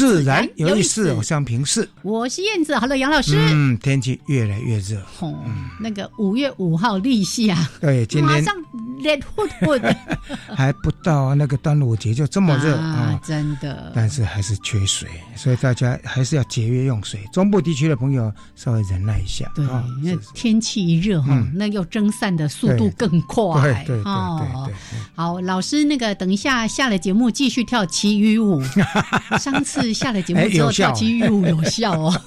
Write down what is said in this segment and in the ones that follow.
自然有意思，我像平视。我是燕子，好了，杨老师。嗯，天气越来越热。哦，那个五月五号立夏，对，今天马上热乎乎的，还不到那个端午节就这么热啊！真的。但是还是缺水，所以大家还是要节约用水。中部地区的朋友稍微忍耐一下。对，那天气一热哈，那又蒸散的速度更快。对对对对。好，老师，那个等一下下了节目继续跳旗语舞。上次。下了节目之后，跳旗语舞有效哦。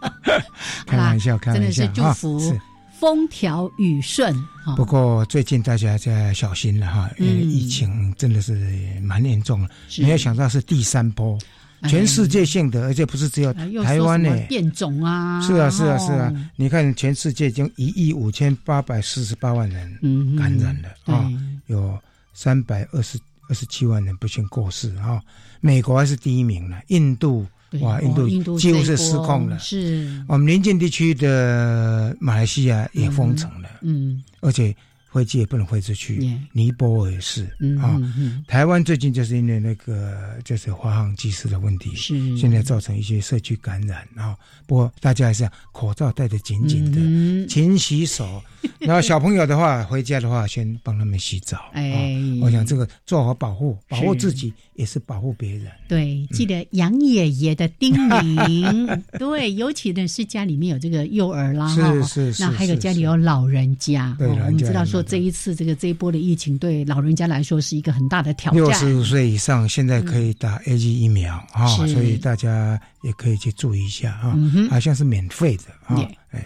开玩笑，开玩笑，真的是祝福风调雨顺。不过最近大家在小心了哈，因为疫情真的是蛮严重了。没有想到是第三波，全世界性的，而且不是只有台湾呢。变种啊！是啊，是啊，是啊！你看，全世界已经一亿五千八百四十八万人感染了啊，有三百二十二十七万人不幸过世啊。美国还是第一名了，印度哇，印度几乎是失控了。是，我们邻近地区的马来西亚也封城了，嗯，而且。飞机也不能飞出去，尼泊尔也是啊。台湾最近就是因为那个就是华航机师的问题，是现在造成一些社区感染啊。不过大家还是要口罩戴得紧紧的，勤洗手。然后小朋友的话，回家的话先帮他们洗澡。哎，我想这个做好保护，保护自己也是保护别人。对，记得杨爷爷的叮咛。对，尤其呢是家里面有这个幼儿啦，是是是，那还有家里有老人家，对，我们知道说。这一次这个这一波的疫情对老人家来说是一个很大的挑战。六十五岁以上现在可以打 A G 疫苗啊，所以大家也可以去注意一下啊，好像是免费的啊。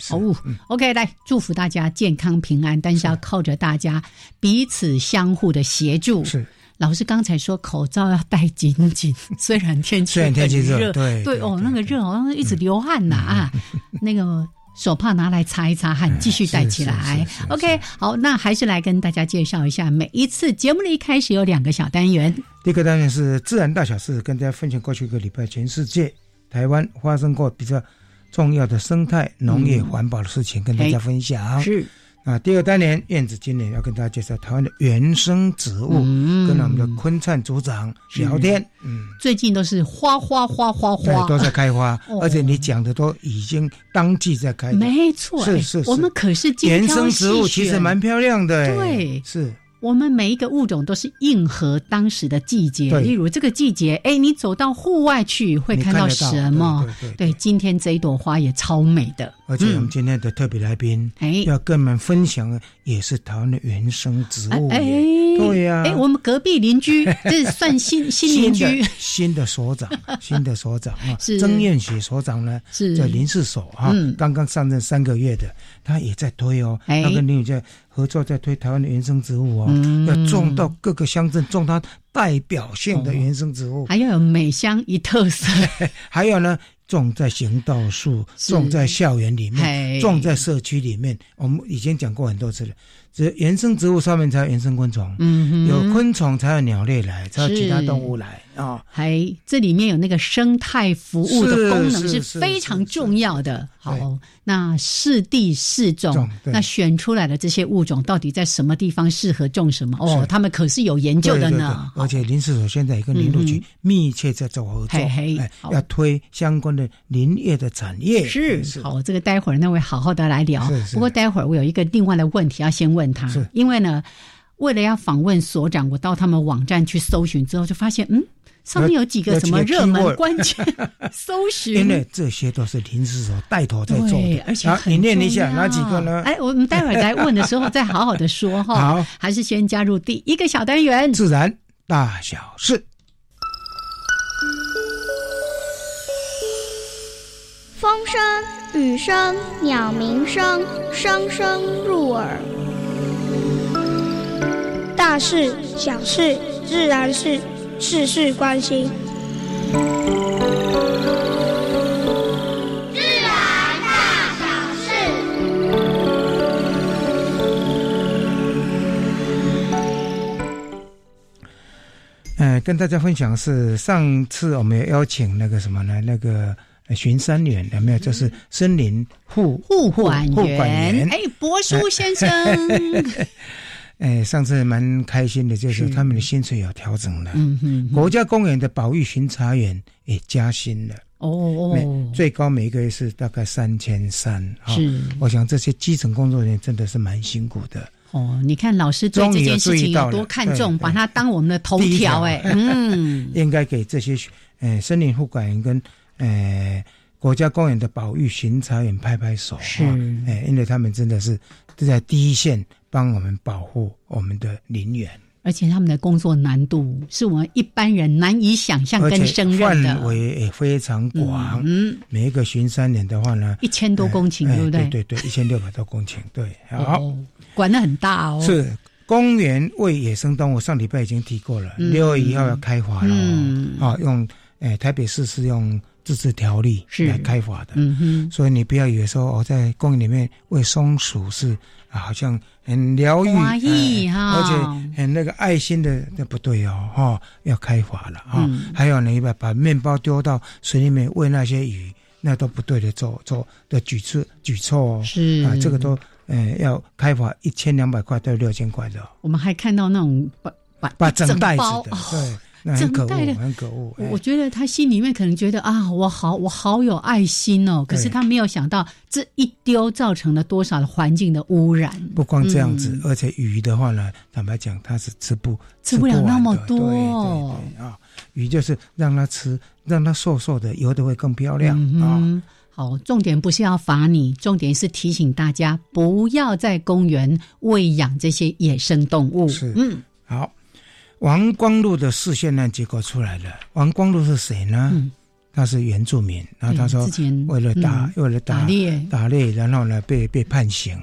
好，OK，来祝福大家健康平安，但是要靠着大家彼此相互的协助。是老师刚才说口罩要戴紧紧，虽然天气虽然天气热，对对哦，那个热好像一直流汗呐啊，那个。手帕拿来擦一擦汗，继续戴起来。OK，好，那还是来跟大家介绍一下，每一次节目的一开始有两个小单元。第一个单元是自然大小事，跟大家分享过去一个礼拜全世界、台湾发生过比较重要的生态、农业、环保的事情，跟大家分享。是。啊，第二单元燕子今年要跟大家介绍台湾的原生植物，跟我们的昆灿组长聊天。嗯，最近都是花花花花花，都在开花，而且你讲的都已经当季在开。没错，是是，我们可是原生植物，其实蛮漂亮的。对，是。我们每一个物种都是应和当时的季节，例如这个季节，哎，你走到户外去会看到什么？对，今天这一朵花也超美的。而且我们今天的特别来宾，哎，要跟我们分享的也是台湾的原生植物。哎，对呀，哎，我们隔壁邻居，这算新新邻居，新的所长，新的所长 啊，曾燕雪所长呢，是。在林氏所哈，刚刚上任三个月的，他也在推哦，他跟林宇在。合作在推台湾的原生植物哦，要种到各个乡镇，种它代表性的原生植物，还要有美乡一特色，还有呢，种在行道树，种在校园里面，种在社区里面。我们以前讲过很多次了。这原生植物上面才有原生昆虫，嗯，有昆虫才有鸟类来，才有其他动物来啊。还这里面有那个生态服务的功能是非常重要的。好，那适地适种，那选出来的这些物种到底在什么地方适合种什么？哦，他们可是有研究的呢。而且林市所现在也跟林路局密切在做合作，要推相关的林业的产业。是好，这个待会儿那位好好的来聊。不过待会儿我有一个另外的问题要先问。他，因为呢，为了要访问所长，我到他们网站去搜寻之后，就发现，嗯，上面有几个什么热门关键 搜寻，因为这些都是临时所带头在做的，而且你念一下哪几个呢？哎，我们待会儿来问的时候再好好的说哈。好，还是先加入第一个小单元，自然大小事。风声、雨声、鸟鸣声，声声入耳。大事、小事、自然事，事事关心。自然大小事。嗯，跟大家分享是上次我们邀请那个什么呢？那个。巡山员有没有？就是森林护护管员。哎，博叔先生。哎，上次蛮开心的，就是他们的薪水有调整了。嗯哼。国家公园的保育巡查员也加薪了。哦哦。最高每个月是大概三千三。是。我想这些基层工作人员真的是蛮辛苦的。哦，你看老师对这件事情有多看重，把它当我们的头条。哎，嗯。应该给这些呃森林护管员跟。呃，国家公园的保育巡查员拍拍手，是哎，因为他们真的是都在第一线帮我们保护我们的林园，而且他们的工作难度是我们一般人难以想象跟胜任的，范围也非常广。嗯，每一个巡山点的话呢，一千多公顷，对不对？对对，一千六百多公顷，对，好，管的很大哦。是公园为野生动物，上礼拜已经提过了，六月一号要开花了，啊，用诶，台北市是用。自治条例来开发的，嗯哼，所以你不要以为说我在公园里面喂松鼠是啊，好像很疗愈哈，而且很那个爱心的，那不对哦，哈，要开发了啊。还有你把把面包丢到水里面喂那些鱼，那都不对的，做做的举措举措哦，是。啊，这个都呃要开发一千两百块到六千块的。我们还看到那种把把把整袋子的，对。很可恶，很可恶。我觉得他心里面可能觉得啊，我好，我好有爱心哦。可是他没有想到，这一丢造成了多少的环境的污染。不光这样子，而且鱼的话呢，坦白讲，它是吃不吃不了那么多。对啊，鱼就是让它吃，让它瘦瘦的，游的会更漂亮啊。好，重点不是要罚你，重点是提醒大家不要在公园喂养这些野生动物。是，嗯，好。王光禄的视线案结果出来了。王光禄是谁呢？他是原住民，然后他说为了打为了打猎打猎，然后呢被被判刑，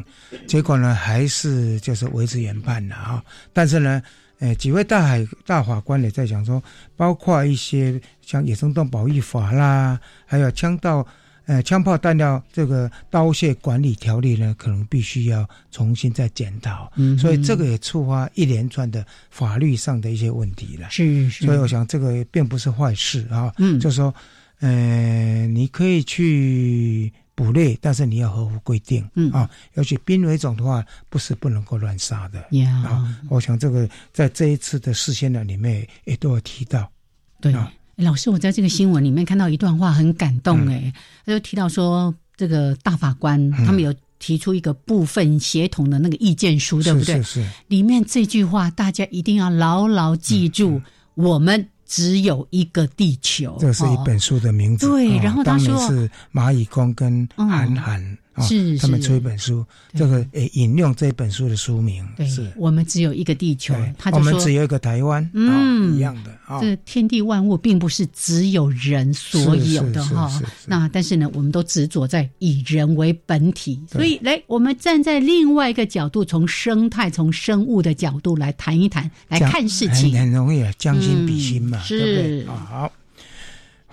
结果呢还是就是维持原判了啊。但是呢，呃，几位大海大法官也在讲说，包括一些像野生动物保育法啦，还有枪道。呃，枪炮弹药这个刀械管理条例呢，可能必须要重新再检讨，嗯所以这个也触发一连串的法律上的一些问题了。是是，所以我想这个并不是坏事啊。嗯，就是说，呃，你可以去捕猎，但是你要合乎规定。嗯啊，尤其濒危种的话，不是不能够乱杀的。啊，我想这个在这一次的事件呢里面也都有提到。对啊。老师，我在这个新闻里面看到一段话，很感动。哎，他就提到说，这个大法官他们有提出一个部分协同的那个意见书，对不对？是是。里面这句话，大家一定要牢牢记住：我们只有一个地球。这是一本书的名字。对，然后他说是蚂蚁工跟韩寒。是他们出一本书，这个诶引用这本书的书名是我们只有一个地球，他我们只有一个台湾，嗯，一样的。这天地万物并不是只有人所有的哈。那但是呢，我们都执着在以人为本体，所以来我们站在另外一个角度，从生态、从生物的角度来谈一谈，来看事情，很容易啊，将心比心嘛，对不对？好。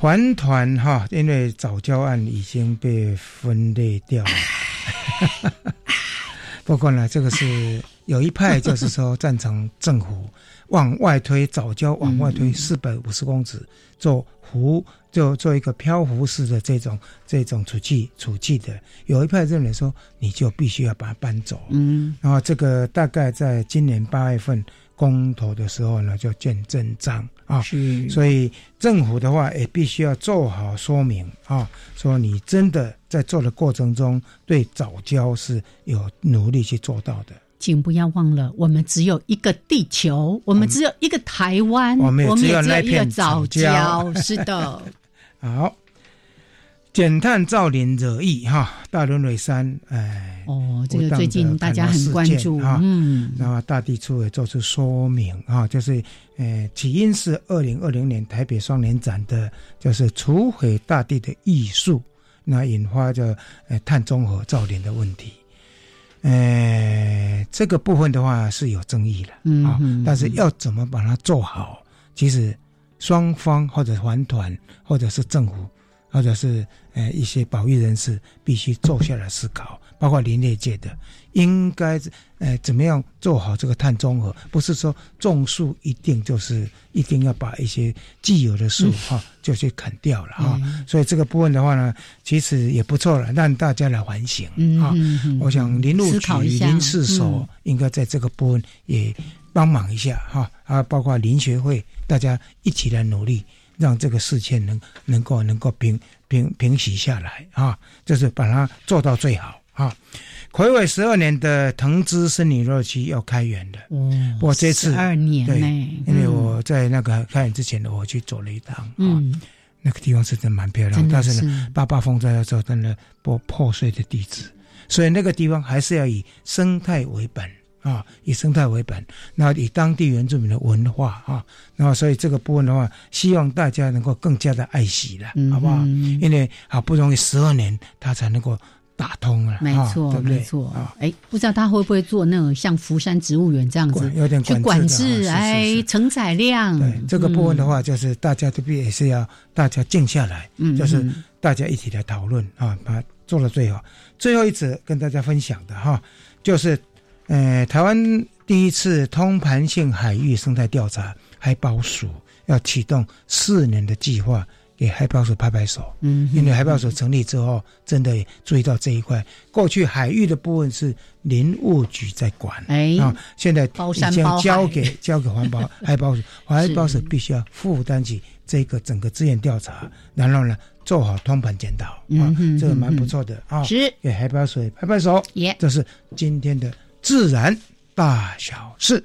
环团哈，因为早教案已经被分裂掉了。不过呢，这个是有一派就是说赞成政府往外推早教，往外推四百五十公尺做湖，就做一个漂浮式的这种这种储气储气的。有一派认为说，你就必须要把它搬走。嗯，然后这个大概在今年八月份。公投的时候呢，就见真章啊，是，所以政府的话也必须要做好说明啊，说你真的在做的过程中对早教是有努力去做到的。请不要忘了，我们只有一个地球，我们只有一个台湾，我们只有一个早教。是的，好，减碳造林惹意哈，大轮尾山，哎，哦，这个最近大家很关注哈，嗯，然后大地处也做出说明啊，就是，呃，起因是二零二零年台北双年展的，就是除毁大地的艺术，那引发着呃碳中和造林的问题。呃，这个部分的话是有争议的啊，但是要怎么把它做好，其实双方或者环团或者是政府或者是呃一些保育人士必须坐下来思考。包括林业界的，应该呃怎么样做好这个碳中和？不是说种树一定就是一定要把一些既有的树哈就去砍掉了哈。所以这个部分的话呢，其实也不错了，让大家来反省啊。我想林路局、林市所应该在这个部分也帮忙一下哈啊，包括林学会，大家一起来努力，让这个事件能能够能够平平平息下来啊，就是把它做到最好。啊，魁伟十二年的藤枝森林乐区要开园的。嗯，我这次二年对，因为我在那个开园之前呢，我去走了一趟。嗯，那个地方是真蛮漂亮，但是呢，八八风灾的时候，真的破破碎的地质，所以那个地方还是要以生态为本啊，以生态为本，那以当地原住民的文化啊，那所以这个部分的话，希望大家能够更加的爱惜了，好不好？因为好不容易十二年，他才能够。打通了，没错，没错。哎，不知道他会不会做那种像福山植物园这样子，有点去管制，哎，承载量。对这个部分的话，就是大家这边也是要大家静下来，就是大家一起来讨论啊，把它做到最好。最后一次跟大家分享的哈，就是呃，台湾第一次通盘性海域生态调查，海保署要启动四年的计划。给海保署拍拍手，嗯，因为海保署成立之后，真的注意到这一块。过去海域的部分是林务局在管，哎，啊，现在已经交给 交给环保海保署，海保署必须要负担起这个整个资源调查，然后呢做好通盘检讨，啊，这个蛮不错的。啊，是。给海保署拍拍手，耶，这是今天的自然大小事。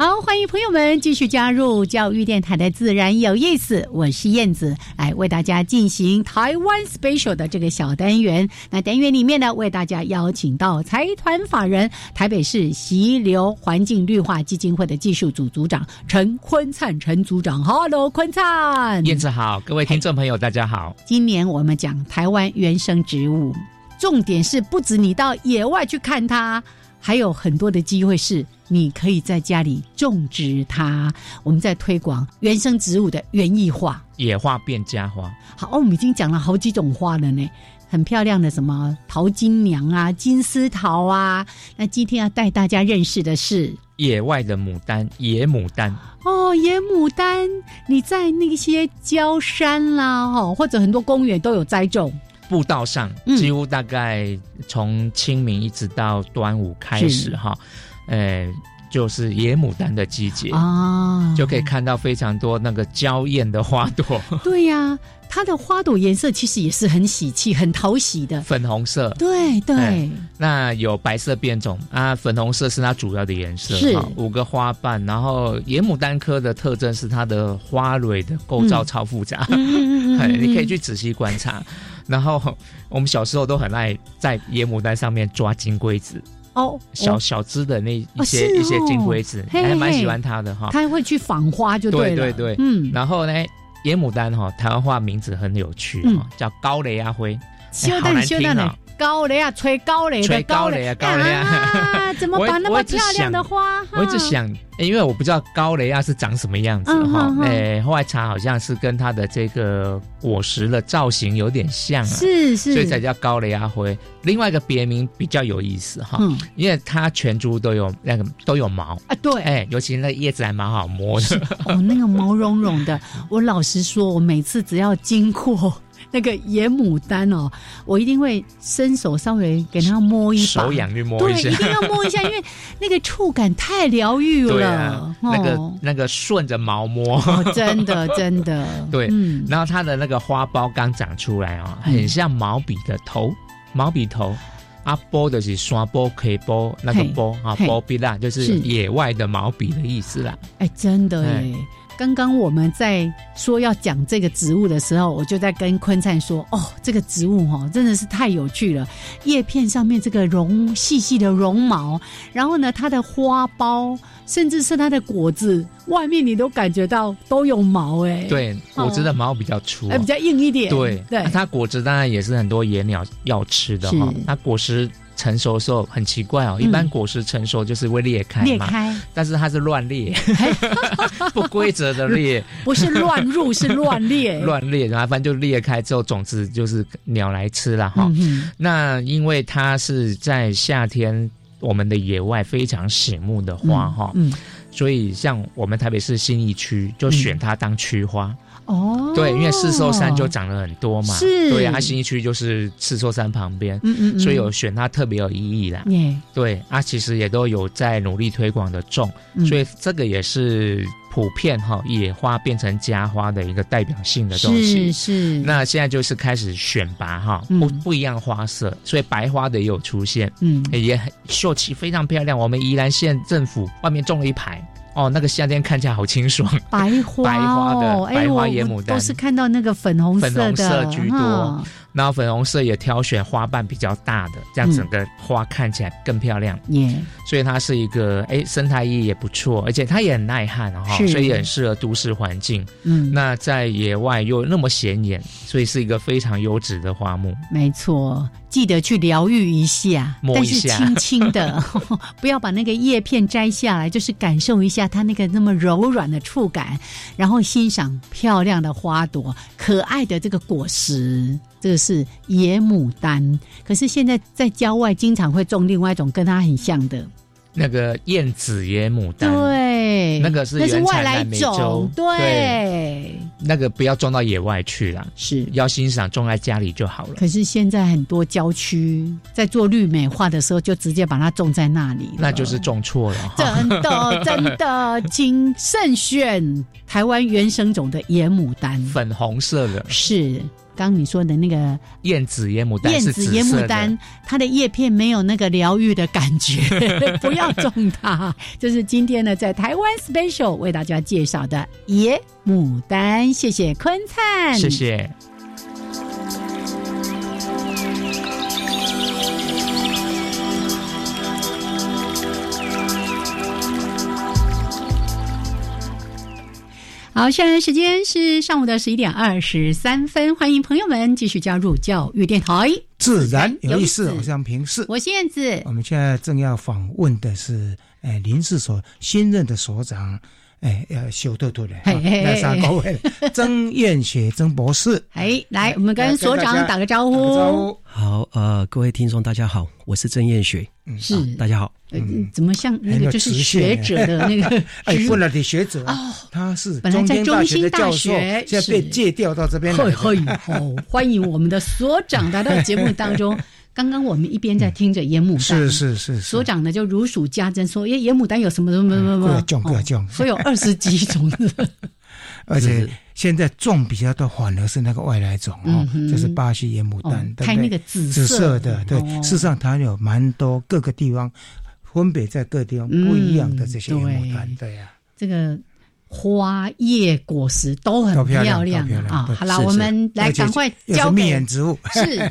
好，欢迎朋友们继续加入教育电台的自然有意思，我是燕子，来为大家进行台湾 special 的这个小单元。那单元里面呢，为大家邀请到财团法人台北市溪流环境绿化基金会的技术组组长陈坤灿陈组长。Hello，坤灿，燕子好，各位听众朋友大家好。今年我们讲台湾原生植物，重点是不止你到野外去看它。还有很多的机会是，你可以在家里种植它。我们在推广原生植物的园艺化，野花变家花。好，我们已经讲了好几种花了呢，很漂亮的什么桃金娘啊、金丝桃啊。那今天要带大家认识的是野外的牡丹，野牡丹。哦，野牡丹，你在那些郊山啦，哦，或者很多公园都有栽种。步道上几乎大概从清明一直到端午开始哈，呃，就是野牡丹的季节啊，就可以看到非常多那个娇艳的花朵。对呀，它的花朵颜色其实也是很喜气、很讨喜的，粉红色。对对，那有白色变种啊，粉红色是它主要的颜色。是五个花瓣，然后野牡丹科的特征是它的花蕊的构造超复杂，你可以去仔细观察。然后我们小时候都很爱在野牡丹上面抓金龟子哦，小小只的那一些一些金龟子，还蛮喜欢它的哈。它会去访花就对对对，嗯。然后呢，野牡丹哈，台湾话名字很有趣哈，叫高雷阿辉，好难听啊。高雷啊，吹高雷吹高雷啊，高雷啊！怎么把那么漂亮的花？我一直想，因为我不知道高雷亚是长什么样子哈。哎，后来查好像是跟它的这个果实的造型有点像啊，是是，所以才叫高雷亚灰。另外一个别名比较有意思哈，因为它全株都有那个都有毛啊，对，哎，尤其那叶子还蛮好摸的哦，那个毛茸茸的。我老实说，我每次只要经过。那个野牡丹哦，我一定会伸手稍微给它摸一把，手痒去摸一下，对，一定要摸一下，因为那个触感太疗愈了。那个那个顺着毛摸，真的 真的。对，然后它的那个花苞刚长出来哦，很像毛笔的头，毛笔头。啊，波的是刷波可以波那个波啊，波比啦，就是野外的毛笔的意思啦。哎，真的哎。刚刚我们在说要讲这个植物的时候，我就在跟坤灿说：“哦，这个植物哈真的是太有趣了，叶片上面这个绒细细的绒毛，然后呢，它的花苞，甚至是它的果子外面，你都感觉到都有毛哎。对，果子的毛比较粗，哎，比较硬一点。对对，它果子当然也是很多野鸟要吃的哈，它果实。”成熟的时候很奇怪哦，一般果实成熟就是会裂开嘛，但是它是乱裂，不规则的裂，不是乱入 是乱裂，乱裂，然后反正就裂开之后，种子就是鸟来吃了哈。那因为它是在夏天我们的野外非常醒目的花哈，所以像我们台北市新义区就选它当区花。哦，对，因为四寿山就长了很多嘛，是，对，它新一区就是四寿山旁边，嗯嗯，所以有选它特别有意义啦。对，啊，其实也都有在努力推广的种，所以这个也是普遍哈，野花变成家花的一个代表性的东西。是是。那现在就是开始选拔哈，不不一样花色，所以白花的也有出现，嗯，也很秀气，非常漂亮。我们宜兰县政府外面种了一排。哦，那个夏天看起来好清爽，白花，白花的白花野牡丹，都是看到那个粉红色的，粉红色居多。然后粉红色也挑选花瓣比较大的，这样整个花看起来更漂亮。耶，所以它是一个哎生态意义也不错，而且它也很耐旱哈，所以也很适合都市环境。嗯，那在野外又那么显眼，所以是一个非常优质的花木。没错，记得去疗愈一下，但是轻轻的，不要把那个叶片摘下来，就是感受一下它那个那么柔软的触感，然后欣赏漂亮的花朵、可爱的这个果实。这个是野牡丹，可是现在在郊外经常会种另外一种跟它很像的，那个燕子野牡丹。对，那个是那是外来种。对，那个不要种到野外去了，是要欣赏种在家里就好了。可是现在很多郊区在做绿美化的时候，就直接把它种在那里，那就是种错了。真的 真的，请慎选台湾原生种的野牡丹，粉红色的，是。刚你说的那个燕子野牡丹，燕子野牡丹，它的叶片没有那个疗愈的感觉，不要种它。这是今天呢，在台湾 special 为大家介绍的野牡丹。谢谢坤灿，谢谢。好，现在时间是上午的十一点二十三分，欢迎朋友们继续加入教育电台，自然有意思，我是杨平是，我是燕子。我们现在正要访问的是，呃，林氏所新任的所长。哎，要修豆豆的，那啥高位，曾燕雪曾博士，哎，来，我们跟所长打个招呼。好，呃，各位听众，大家好，我是曾燕雪，是大家好。怎么像那个就是学者的那个？哎，不了的学者哦，他是本来在中心大学，现在被借调到这边来。好，欢迎我们的所长来到节目当中。刚刚我们一边在听着野牡丹，是是是，所长呢就如数家珍说：“耶，野牡丹有什么什么什么什么，不要种，不要种，所以有二十几种。而且现在种比较多，反而是那个外来种哦，就是巴西野牡丹，开那个紫紫色的。对，事实上它有蛮多各个地方分别在各地方不一样的这些野牡丹，对呀。这个花叶果实都很漂亮啊！好了，我们来赶快交给植物是。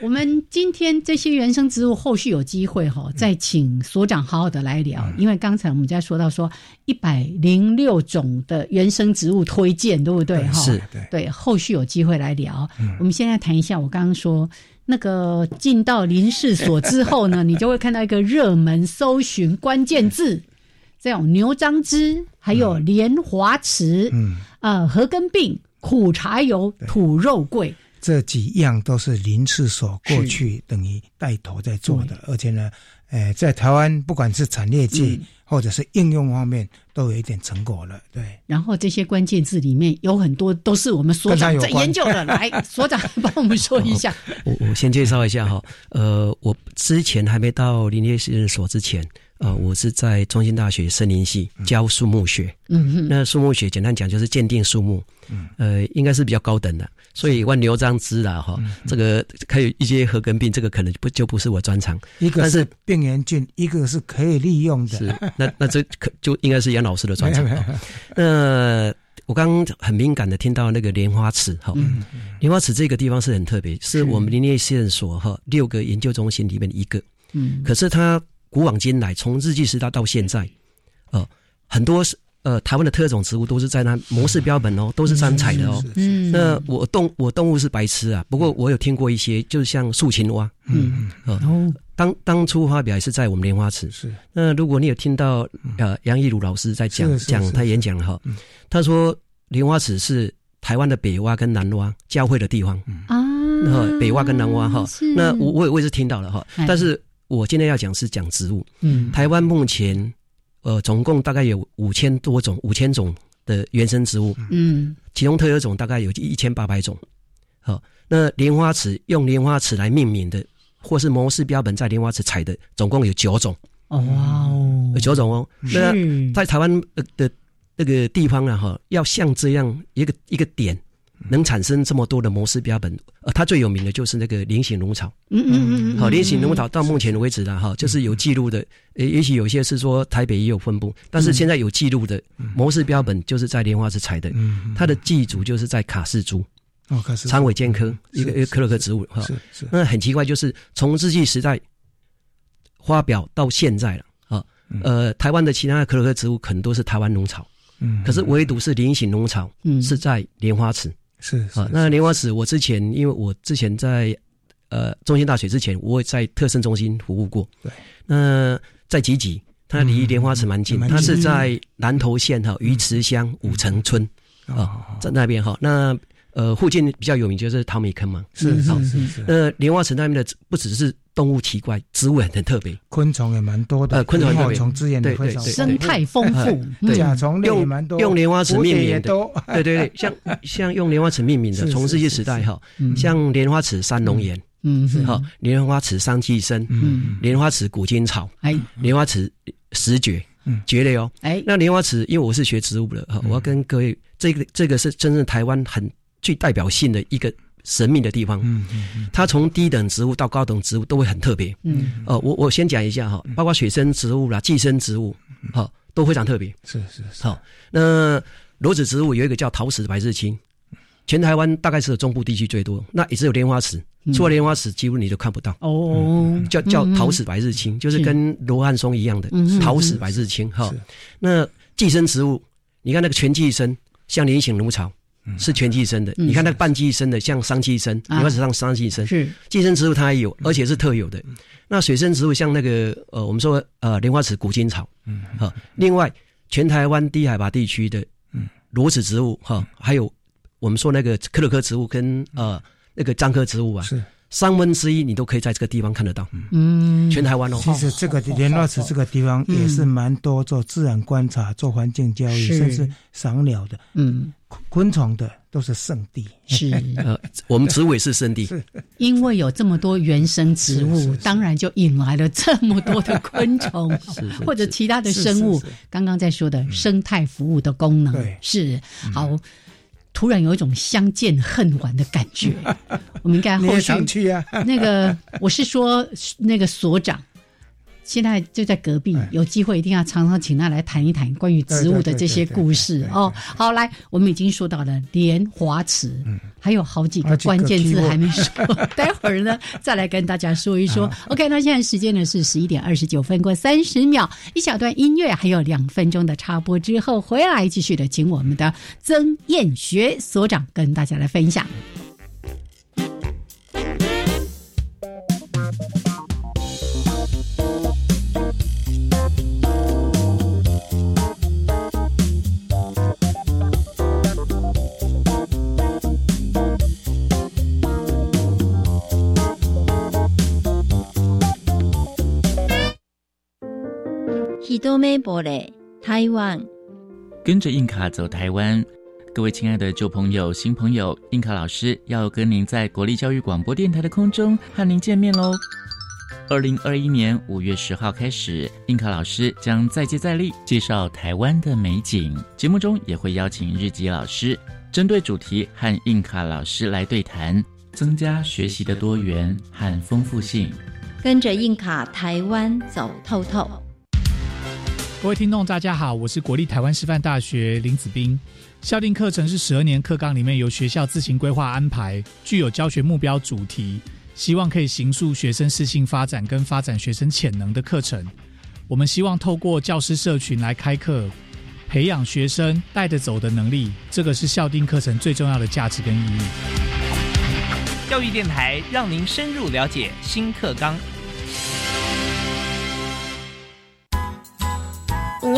我们今天这些原生植物，后续有机会哈，再请所长好好的来聊。因为刚才我们在说到说一百零六种的原生植物推荐，对不对？哈，是，对，后续有机会来聊。我们现在谈一下，我刚刚说那个进到林试所之后呢，你就会看到一个热门搜寻关键字，这种牛樟芝，还有莲花池，嗯，呃，禾根病、苦茶油、土肉桂，这几样都是林氏所过去等于带头在做的，而且呢，呃，在台湾不管是产业界。或者是应用方面都有一点成果了，对。然后这些关键字里面有很多都是我们所长在研究的，来，所长帮我们说一下。我我先介绍一下哈，呃，我之前还没到林业试验所之前。呃，我是在中心大学森林系教树木学。嗯嗯，那树木学简单讲就是鉴定树木。嗯，呃，应该是比较高等的，所以万牛樟芝啦，哈，这个还有一些合根病，这个可能不就不是我专长。一个是病原菌，一个是可以利用的。是，那那这可就应该是杨老师的专长。那我刚刚很敏感的听到那个莲花池，哈，莲花池这个地方是很特别，是我们林业试验所哈六个研究中心里面的一个。嗯，可是它。古往今来，从日据时代到现在，呃，很多是呃台湾的特种植物都是在那模式标本哦，都是山采的哦。嗯，那我动我动物是白痴啊，不过我有听过一些，就是像树琴蛙。嗯嗯。哦，当当初发表是在我们莲花池。是。那如果你有听到呃杨义儒老师在讲讲他演讲哈，他说莲花池是台湾的北蛙跟南蛙交汇的地方啊。那北蛙跟南蛙哈，那我我我也是听到了哈，但是。我今天要讲是讲植物。嗯，台湾目前，呃，总共大概有五千多种、五千种的原生植物。嗯，其中特有种大概有一千八百种。好，那莲花池用莲花池来命名的，或是模式标本在莲花池采的，总共有九种。哦，哇哦，有九种哦。那在台湾的那个地方呢，哈，要像这样一个一个点。能产生这么多的模式标本，呃，它最有名的就是那个菱形龙草。嗯嗯嗯。好，菱形龙草到目前为止呢，哈，就是有记录的。呃，也许有些是说台北也有分布，但是现在有记录的模式标本就是在莲花池采的。嗯它的寄主就是在卡氏珠。哦，卡氏。长尾尖科，一个一个科洛科植物。哈。是是。那很奇怪，就是从日据时代发表到现在了啊。呃，台湾的其他的科洛科植物可能都是台湾龙草。嗯。可是唯独是菱形龙草，嗯，是在莲花池。是啊，那莲花池，我之前因为我之前在呃中心大学之前，我也在特生中心服务过。对，那在吉吉，它离莲花池蛮近，它是在南投县哈鱼池乡五城村啊，在那边哈。那呃附近比较有名就是淘米坑嘛，是是是是。那莲花池那边的不只是。动物奇怪，植物很很特别，昆虫也蛮多的。呃，昆虫昆虫资源对对对，生态丰富，甲虫类也蛮多。用莲花池命名的，对对对，像像用莲花池命名的，从日据时代哈，像莲花池三龙岩，嗯，好，莲花池三寄生，嗯，莲花池古今草，哎，莲花池石蕨，嗯，蕨类哦，哎，那莲花池，因为我是学植物的哈，我要跟各位，这个这个是真正台湾很具代表性的一个。神秘的地方，嗯嗯它从低等植物到高等植物都会很特别，嗯，呃，我我先讲一下哈，包括水生植物啦、寄生植物，好都非常特别，是是是。好，那裸子植物有一个叫桃石白日青，全台湾大概是中部地区最多，那也只有莲花池，除了莲花池，几乎你都看不到。哦，叫叫桃石白日青，就是跟罗汉松一样的桃石白日青。哈，那寄生植物，你看那个全寄生，像菱形芦草。是全寄生的，你看那个半寄生的，像三寄生，你或者上三寄生，是。寄生植物它也有，而且是特有的。那水生植物像那个呃，我们说呃莲花池古金草，嗯，好。另外，全台湾低海拔地区的嗯。裸子植物哈，还有我们说那个克洛克植物跟呃那个樟科植物啊，是。三分之一你都可以在这个地方看得到，嗯，全台湾哦。其实这个联络池这个地方也是蛮多做自然观察、做环境教育，甚至赏鸟的，嗯，昆虫的都是圣地。是，呃，我们植物是圣地，因为有这么多原生植物，当然就引来了这么多的昆虫 或者其他的生物。刚刚在说的生态服务的功能，是。好。突然有一种相见恨晚的感觉，我们应该后续那个，我是说那个所长。现在就在隔壁，有机会一定要常常请他来谈一谈关于植物的这些故事哦。好，来，我们已经说到了莲花池，还有好几个关键字还没说，待会儿呢再来跟大家说一说。OK，那现在时间呢是十一点二十九分过三十秒，一小段音乐，还有两分钟的插播之后回来继续的，请我们的曾燕学所长跟大家来分享。一多美波嘞，台湾。跟着印卡走台湾，各位亲爱的旧朋友、新朋友，印卡老师要跟您在国立教育广播电台的空中和您见面喽。二零二一年五月十号开始，印卡老师将再接再厉，介绍台湾的美景。节目中也会邀请日籍老师，针对主题和印卡老师来对谈，增加学习的多元和丰富性。跟着印卡台湾走透透。各位听众，大家好，我是国立台湾师范大学林子斌。校定课程是十二年课纲里面由学校自行规划安排，具有教学目标主题，希望可以形塑学生适性发展跟发展学生潜能的课程。我们希望透过教师社群来开课，培养学生带着走的能力，这个是校定课程最重要的价值跟意义。教育电台让您深入了解新课纲。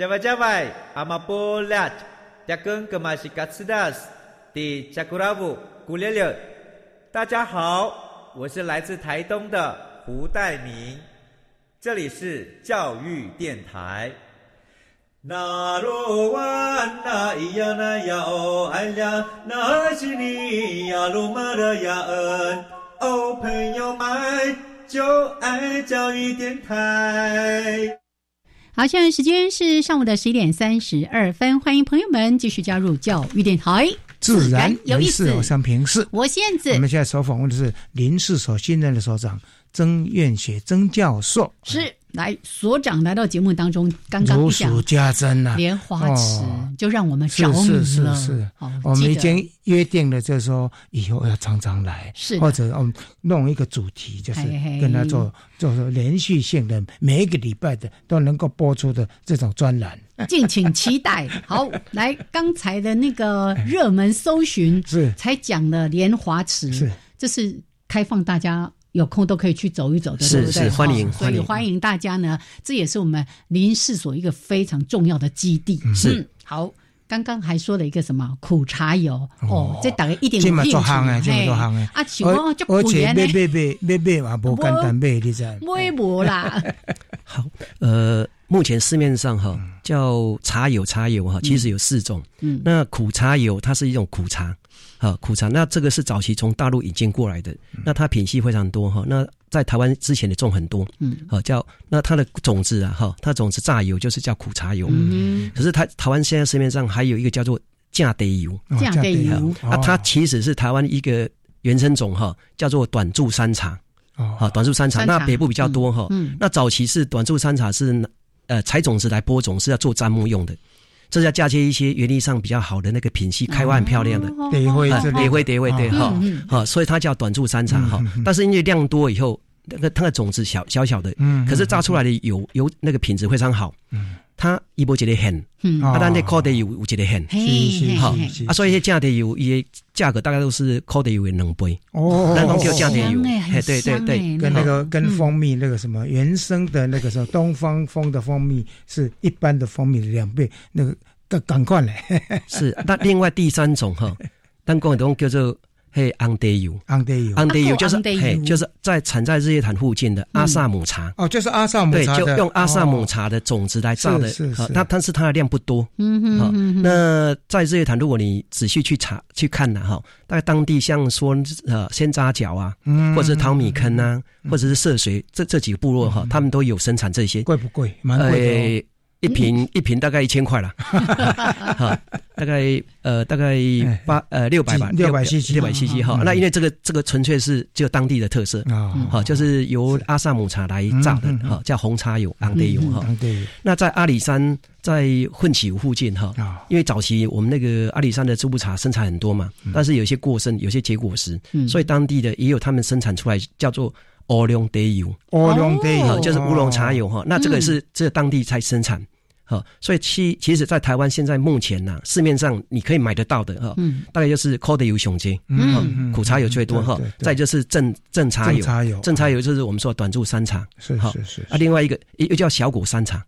加外加外，阿玛波拉，扎根格玛西卡斯达斯，的加古拉布古列列。大家好，我是来自台东的胡代明，这里是教育电台。那罗哇那咿呀那呀哦哎呀，那是你呀鲁玛的呀恩哦，朋友们就爱教育电台。好，现在时间是上午的十一点三十二分，欢迎朋友们继续加入教育电台，自然有意思，我想平视，我现在我们现在所访问的是林氏所新任的所长曾院学曾教授，是。来，所长来到节目当中，刚刚如数家珍呐，莲花池就让我们着迷了。是是是，我们已经约定了，就是说以后要常常来，是或者我们弄一个主题，就是跟他做做连续性的，每一个礼拜的都能够播出的这种专栏，敬请期待。好，来刚才的那个热门搜寻 是。才讲了莲花池，是。这是开放大家。有空都可以去走一走的，是是欢迎，所以欢迎大家呢。这也是我们林氏所一个非常重要的基地。是好，刚刚还说了一个什么苦茶油哦，这大概一点这嘛做行哎，这么做行哎啊，请问就而且别别别别别嘛，不简单别你知？微博啦。好，呃，目前市面上哈叫茶油，茶油哈，其实有四种。嗯，那苦茶油它是一种苦茶。好苦茶，那这个是早期从大陆引进过来的，那它品系非常多哈。那在台湾之前的种很多，嗯，好叫那它的种子啊哈，它种子榨油就是叫苦茶油。嗯，可是台台湾现在市面上还有一个叫做价得油，价得油啊，它其实是台湾一个原生种哈，叫做短柱山茶。哦，好短柱山茶，那北部比较多哈。嗯，那早期是短柱山茶是呃采种子来播种，是要做砧木用的。这要嫁接一些园艺上比较好的那个品系，开花很漂亮的，蝶会，蝶会，蝶会，对哈，好，所以它叫短柱山茶哈。但是因为量多以后，那个它的种子小小小的，嗯，可是榨出来的油油那个品质非常好，嗯，它一波觉得很，嗯，啊，但那靠的油我觉得很，好，啊，所以价的油也价格大概都是靠的油的两倍。哦，那种叫价的油，对对对，跟那个跟蜂蜜那个什么原生的那个什么东方蜂的蜂蜜是一般的蜂蜜的两倍，那个赶赶快嘞，是。那另外第三种哈，但广东叫做。嘿，昂德油，昂德油，昂德油就是嘿，就是在产在日月潭附近的阿萨姆茶。哦，就是阿萨姆茶对，就用阿萨姆茶的种子来榨的。是是。它但是它的量不多。嗯哼。那在日月潭，如果你仔细去查去看呢，哈，大概当地像说呃仙扎角啊，或者是淘米坑啊，或者是涉水这这几个部落哈，他们都有生产这些。贵不贵？蛮贵的。一瓶一瓶大概一千块了，哈，大概呃大概八呃六百吧，六百 cc 六百 cc 哈。那因为这个这个纯粹是就当地的特色啊，好，就是由阿萨姆茶来榨的哈，叫红茶油昂德油哈。那在阿里山在混起湖附近哈，因为早期我们那个阿里山的织布茶生产很多嘛，但是有些过剩，有些结果实，所以当地的也有他们生产出来叫做。乌龙茶油，乌龙茶油。就是乌龙茶油哈。那这个是这当地才生产，好，所以其其实，在台湾现在目前呢，市面上你可以买得到的哈，大概就是苦的油雄精，嗯，苦茶油最多哈，再就是正正茶油，正茶油就是我们说短柱山茶，是是是，啊，另外一个又叫小果山茶，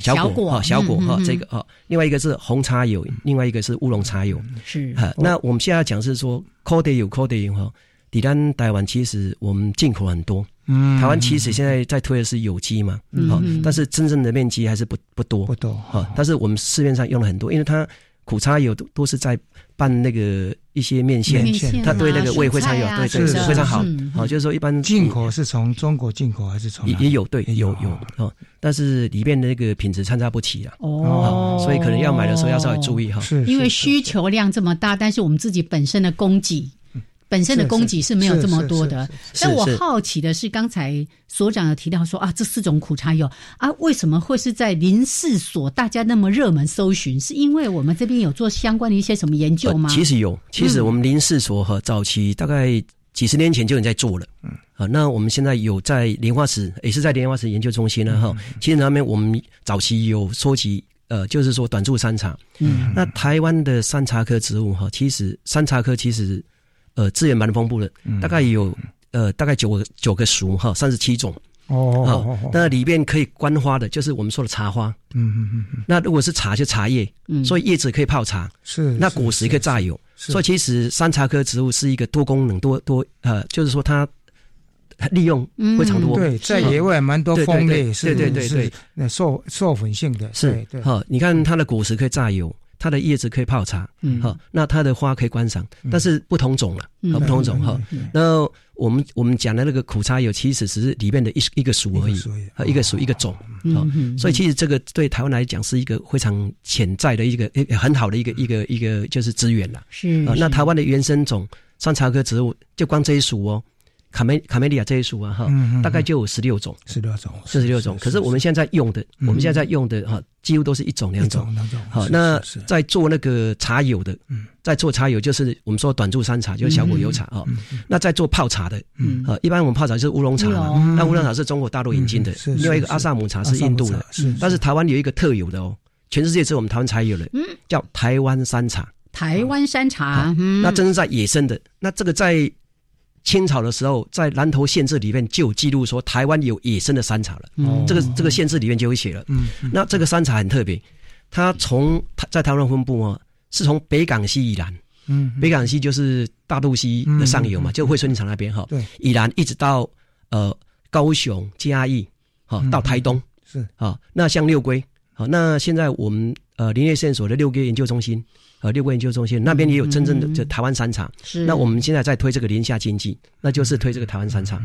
小果哈，小果哈，这个哈，另外一个是红茶油，另外一个是乌龙茶油，是，那我们现在讲是说苦的油，苦的油哈，底单台湾其实我们进口很多。嗯，台湾其实现在在推的是有机嘛，好，但是真正的面积还是不不多，不多哈。但是我们市面上用了很多，因为它苦差油都都是在拌那个一些面线，它对那个味非常有，对对是非常好。好，就是说一般进口是从中国进口还是从也也有对有有哦，但是里面的那个品质参差不齐啊。哦，所以可能要买的时候要稍微注意哈。是，因为需求量这么大，但是我们自己本身的供给。本身的供给是没有这么多的，但我好奇的是，刚才所长有提到说啊，这四种苦茶油啊，为什么会是在林试所大家那么热门搜寻？是因为我们这边有做相关的一些什么研究吗？其实有，其实我们林试所和早期大概几十年前就已经在做了。嗯，啊，那我们现在有在莲花池，也是在莲花池研究中心呢。哈，其实那边我们早期有收集，呃，就是说短柱山茶。嗯，那台湾的山茶科植物哈，其实山茶科其实。呃，资源蛮丰富的，大概有呃大概九个九个属哈，三十七种哦。那里面可以观花的，就是我们说的茶花。嗯嗯嗯。那如果是茶，就茶叶。嗯。所以叶子可以泡茶。是。那果实可以榨油。所以其实山茶科植物是一个多功能、多多呃，就是说它利用非常多。对，在野外蛮多风类，对对对对，那授授粉性的。是对。好，你看它的果实可以榨油。它的叶子可以泡茶，嗯，好，那它的花可以观赏，但是不同种了，不同种哈。那我们我们讲的那个苦茶油，其实只是里面的一一个属而已，一个属一个种，好，所以其实这个对台湾来讲是一个非常潜在的一个很好的一个一个一个就是资源了。是啊，那台湾的原生种山茶科植物，就光这一属哦。卡梅卡梅利亚这一属啊，哈，大概就有十六种，十六种，四十六种。可是我们现在用的，我们现在在用的哈，几乎都是一种两种。两种。好，那在做那个茶油的，在做茶油就是我们说短柱山茶，就是小果油茶啊。那在做泡茶的，嗯，啊，一般我们泡茶是乌龙茶嘛，那乌龙茶是中国大陆引进的，另外一个阿萨姆茶是印度的，是。但是台湾有一个特有的哦，全世界只有我们台湾才有的，叫台湾山茶。台湾山茶，那真是在野生的，那这个在。清朝的时候，在南投县志里面就有记录说，台湾有野生的山茶了。这个这个县志里面就会写了。那这个山茶很特别，它从在台湾分布啊，是从北港西以南，嗯，北港西就是大肚溪的上游嘛，就惠春场那边哈，对，以南一直到呃高雄嘉义，哈到台东是啊。那像六龟，好，那现在我们呃林业线所的六龟研究中心。呃，六个研究中心那边也有真正的就台湾山茶，是。那我们现在在推这个林下经济，那就是推这个台湾山茶。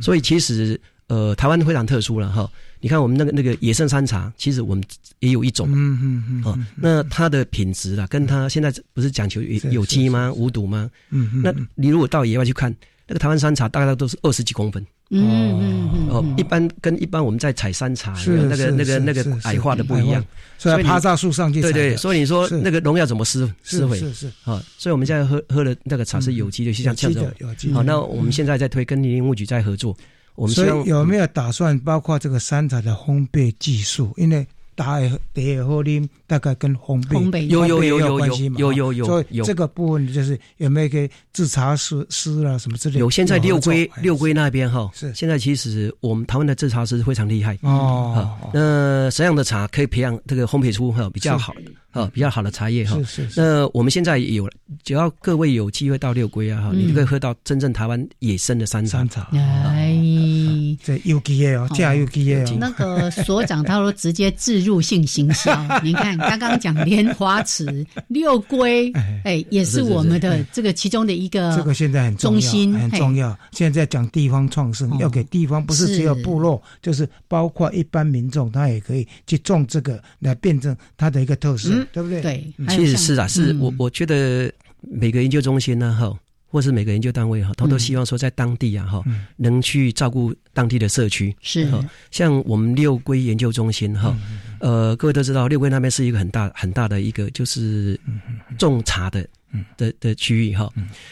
所以其实呃，台湾非常特殊了哈。你看我们那个那个野生山茶，其实我们也有一种，嗯嗯嗯。哦，那它的品质啦，跟它现在不是讲求有有机吗？无毒吗？嗯嗯。那你如果到野外去看，那个台湾山茶大概都是二十几公分。嗯嗯嗯哦，一般跟一般我们在采山茶那个那个那个矮化的不一样，所以趴在树上去。对对，所以你说那个农药怎么施施肥？是是啊，所以我们现在喝喝的那个茶是有机的，就像这样子。有机好，那我们现在在推跟林务局在合作，我们所以有没有打算包括这个山茶的烘焙技术？因为大也也好啉，大概跟烘焙有有有有关系嘛？有有有。所以这个部分就是有没有给制茶师师啊什么之类？有，现在六龟六龟那边哈，是现在其实我们台湾的制茶师非常厉害哦。那什么样的茶可以培养这个烘焙出哈比较好的？啊，比较好的茶叶哈。是是是。那我们现在有，只要各位有机会到六龟啊哈，你就可以喝到真正台湾野生的山山茶。哎，这有机的哦，这有机的哦。那个所长他说直接置入性行销，你看刚刚讲莲花池六龟，哎，也是我们的这个其中的一个。这个现在很中心很重要。现在讲地方创生，要给地方不是只有部落，就是包括一般民众，他也可以去种这个来变成它的一个特色。对不对？对，其实是啊，是我我觉得每个研究中心呢，哈，或是每个研究单位哈，他都希望说在当地啊，哈，能去照顾当地的社区。是，像我们六龟研究中心哈，呃，各位都知道，六龟那边是一个很大很大的一个就是种茶的的的区域哈。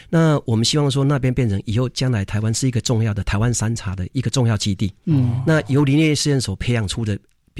那我们希望说那边变成以后将来台湾是一个重要的台湾山茶的一个重要基地。嗯，那由林业试验所培养出的。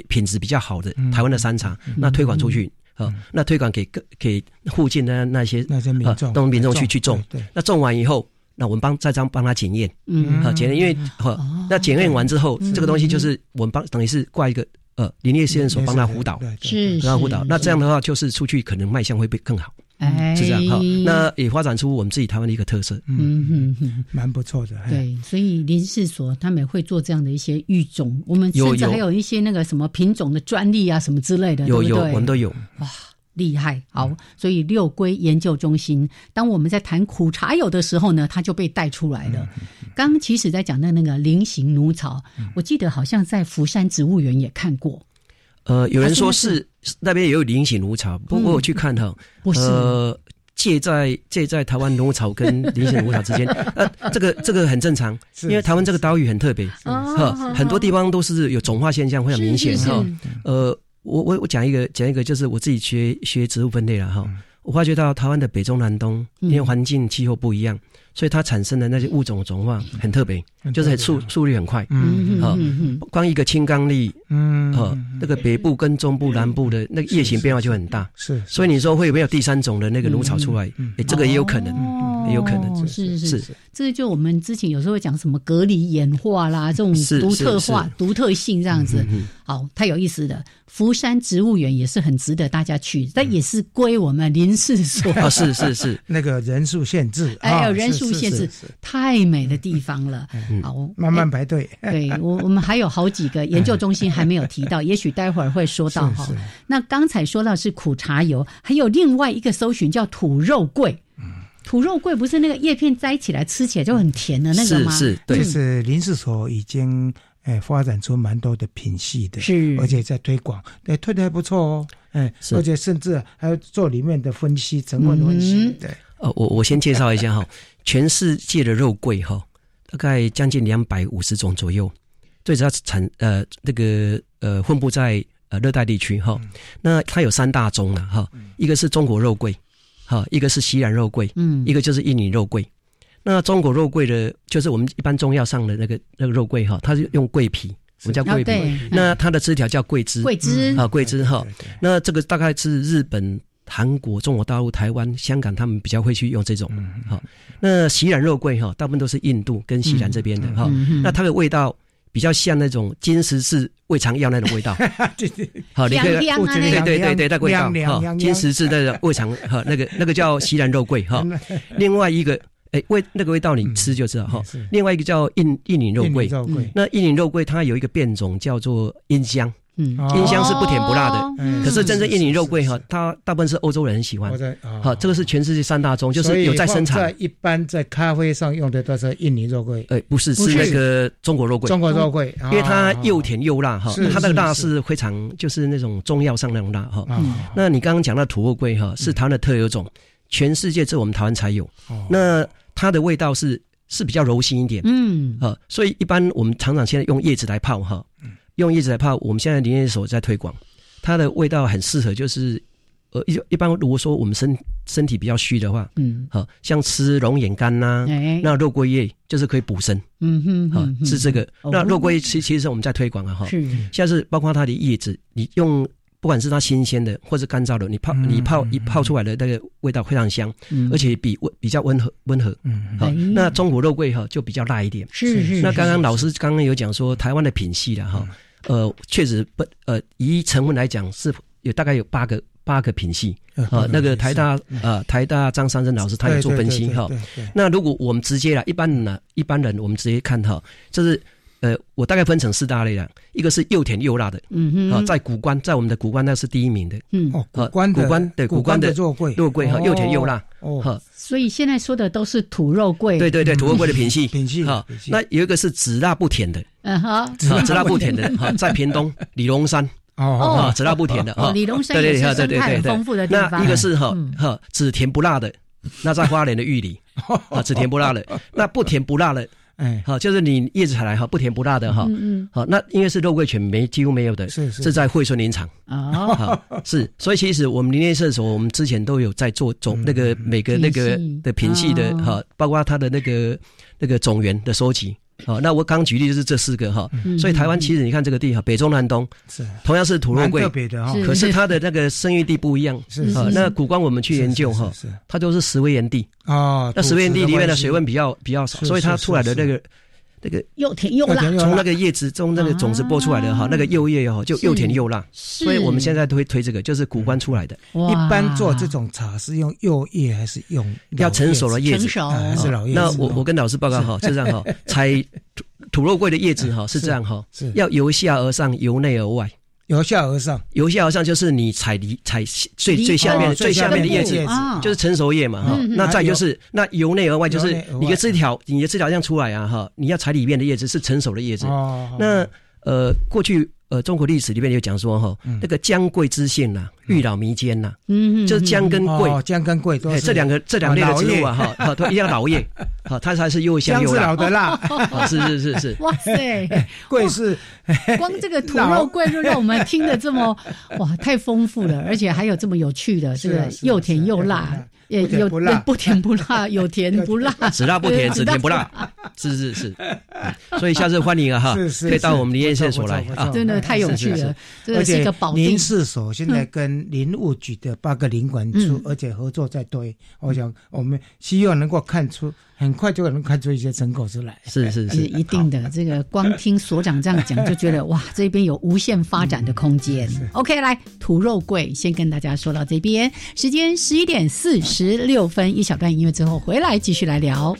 品质比较好的台湾的山茶，那推广出去。好，那推广给各给附近的那些那些民众，让民众去去种。那种完以后，那我们帮再帮帮他检验。嗯，好检验，因为好，那检验完之后，这个东西就是我们帮等于是挂一个呃林业实验所帮他辅导，是帮他辅导。那这样的话，就是出去可能卖相会被更好。哎，是这样哈。那也发展出我们自己台湾的一个特色。嗯嗯嗯，蛮不错的。对，所以林氏所他们也会做这样的一些育种，我们甚至还有一些那个什么品种的专利啊，什么之类的，有有我们都有。哇，厉害！好，所以六龟研究中心，当我们在谈苦茶油的时候呢，它就被带出来了。刚刚其实在讲的那个菱形奴草，我记得好像在福山植物园也看过。呃，有人说是那边也有菱形芦草，不过我去看哈，呃，介在介在台湾芦草跟菱形芦草之间，呃，这个这个很正常，因为台湾这个岛屿很特别，哈，很多地方都是。有种化现象非常明显哈。呃，我我我讲一个讲一个，就是我自己学学植物分类了哈，我发觉到台湾的北中南东，因为环境气候不一样。所以它产生的那些物种种化很特别，就是速速率很快。嗯好，光一个青冈栎，嗯，好，那个北部跟中部、南部的那个叶形变化就很大。是，所以你说会有没有第三种的那个芦草出来？哎，这个也有可能，也有可能。是是是，这个就我们之前有时候会讲什么隔离演化啦，这种独特化、独特性这样子。好，太有意思了。福山植物园也是很值得大家去，但也是归我们林氏所。啊，是是是，那个人数限制，哎有人数限制，太美的地方了。好，慢慢排队。对 我，我们还有好几个研究中心还没有提到，也许待会儿会说到哈。那刚才说到是苦茶油，还有另外一个搜寻叫土肉桂。土肉桂不是那个叶片摘起来吃起来就很甜的那个吗？是是，对，是林氏所已经。哎，发展出蛮多的品系的，是，而且在推广，哎，推的还不错哦，哎，而且甚至还要做里面的分析，成分分析，对。呃，我我先介绍一下哈，全世界的肉桂哈，大概将近两百五十种左右，最主要产呃那个呃分布在呃热带地区哈，那它有三大宗了哈，一个是中国肉桂，哈，一个是西兰肉桂，嗯，一个就是印尼肉桂。那中国肉桂的，就是我们一般中药上的那个那个肉桂哈，它是用桂皮，我们叫桂皮。那它的枝条叫桂枝，桂枝啊，桂枝哈。那这个大概是日本、韩国、中国大陆、台湾、香港，他们比较会去用这种。好，那西兰肉桂哈，大部分都是印度跟西兰这边的哈。那它的味道比较像那种金石氏胃肠药那种味道。好，你可以对对对对，那个味道哈，金石氏的胃肠 哈，那个那个叫西兰肉桂哈。另外一个。哎，味那个味道你吃就知道哈。另外一个叫印印尼肉桂，那印尼肉桂它有一个变种叫做阴香，嗯，阴香是不甜不辣的。可是真正印尼肉桂哈，它大部分是欧洲人很喜欢。好，这个是全世界三大宗，就是有在生产。在一般在咖啡上用的都是印尼肉桂。哎，不是，是。那个中国肉桂。中国肉桂，因为它又甜又辣哈，它那个辣是。非常就是那种中药上那种辣哈。那你刚刚讲到土肉桂哈，是台湾的特有种，全世界只有我们台湾才有。那它的味道是是比较柔性一点，嗯，啊，所以一般我们常常现在用叶子来泡哈，用叶子来泡，我们现在林业所在推广，它的味道很适合，就是呃一一般如果说我们身身体比较虚的话，嗯，好像吃龙眼干呐，那肉桂叶就是可以补身，嗯哼，好是这个，那肉桂其其实我们在推广啊哈，是，像是包括它的叶子，你用。不管是它新鲜的或是干燥的，你泡你泡一泡出来的那个味道非常香，而且比温比较温和温和。好，那中国肉桂哈就比较辣一点。是是。那刚刚老师刚刚有讲说台湾的品系的哈，呃，确实不呃，以成分来讲是有大概有八个八个品系啊。那个台大呃台大张三珍老师他也做分析哈。那如果我们直接来一般人呢，一般人我们直接看哈，就是。呃，我大概分成四大类了，一个是又甜又辣的，嗯哼，啊，在古关，在我们的古关那是第一名的，嗯，哦，古关古关对古关的肉桂，肉桂哈，又甜又辣，哦，所以现在说的都是土肉桂，对对对，土肉桂的品系，品系哈，那有一个是只辣不甜的，嗯哈，只辣不甜的，哈，在屏东李龙山，哦，只辣不甜的，哦，李龙山也是生态很丰富的地方，那一个是哈哈只甜不辣的，那在花莲的玉里，啊，只甜不辣的，那不甜不辣的。哎，好，就是你叶子采来哈，不甜不辣的哈，嗯，好，那因为是肉桂犬没几乎没有的，是是在惠顺林场。啊，是，所以其实我们林业社所，我们之前都有在做种那个每个那个的品系的哈，包括它的那个那个种源的收集，好，那我刚举例就是这四个哈，所以台湾其实你看这个地哈，北中南东是。同样是土肉桂，特别的哈，可是它的那个生育地不一样。是啊，那古关我们去研究哈，它都是石灰岩地。啊，那石灰岩地里面的水分比较比较少，所以它出来的那个那个又甜又辣，从那个叶子中那个种子播出来的哈，那个幼叶哈就又甜又辣，所以我们现在推推这个就是古关出来的。一般做这种茶是用幼叶还是用要成熟的叶子？还是老叶子？那我我跟老师报告哈，是。这样哈，采土土肉桂的叶子哈是。这样哈，要由下而上，由内而外。由下而上，由下而上就是你采梨采最最下面最下面的叶子，就是成熟叶嘛哈。那再就是那由内而外就是你的枝条，你的枝条这样出来啊哈，你要采里面的叶子是成熟的叶子。那呃过去。呃，中国历史里面有讲说哈，那个姜桂之性呐，玉老弥坚呐，嗯，就是姜跟桂，姜跟桂，哎，这两个这两类的植物啊，哈，好，都一定要老叶，好，它才是又香又辣。老的辣，是是是是。哇塞，桂是光这个土肉桂就让我们听的这么哇，太丰富了，而且还有这么有趣的，这个又甜又辣。也有不甜不辣，有甜不辣，只辣不甜，只甜不辣，是是是。所以下次欢迎啊哈，可以到我们林业线所来啊，真的太有趣了。而且林试所现在跟林务局的八个林管处，而且合作在推，我想我们希望能够看出。很快就能看出一些成果出来，是是是，一定的。这个光听所长这样讲，就觉得 哇，这边有无限发展的空间。OK，来土肉桂，先跟大家说到这边，时间十一点四十十六分，一小段音乐之后回来继续来聊。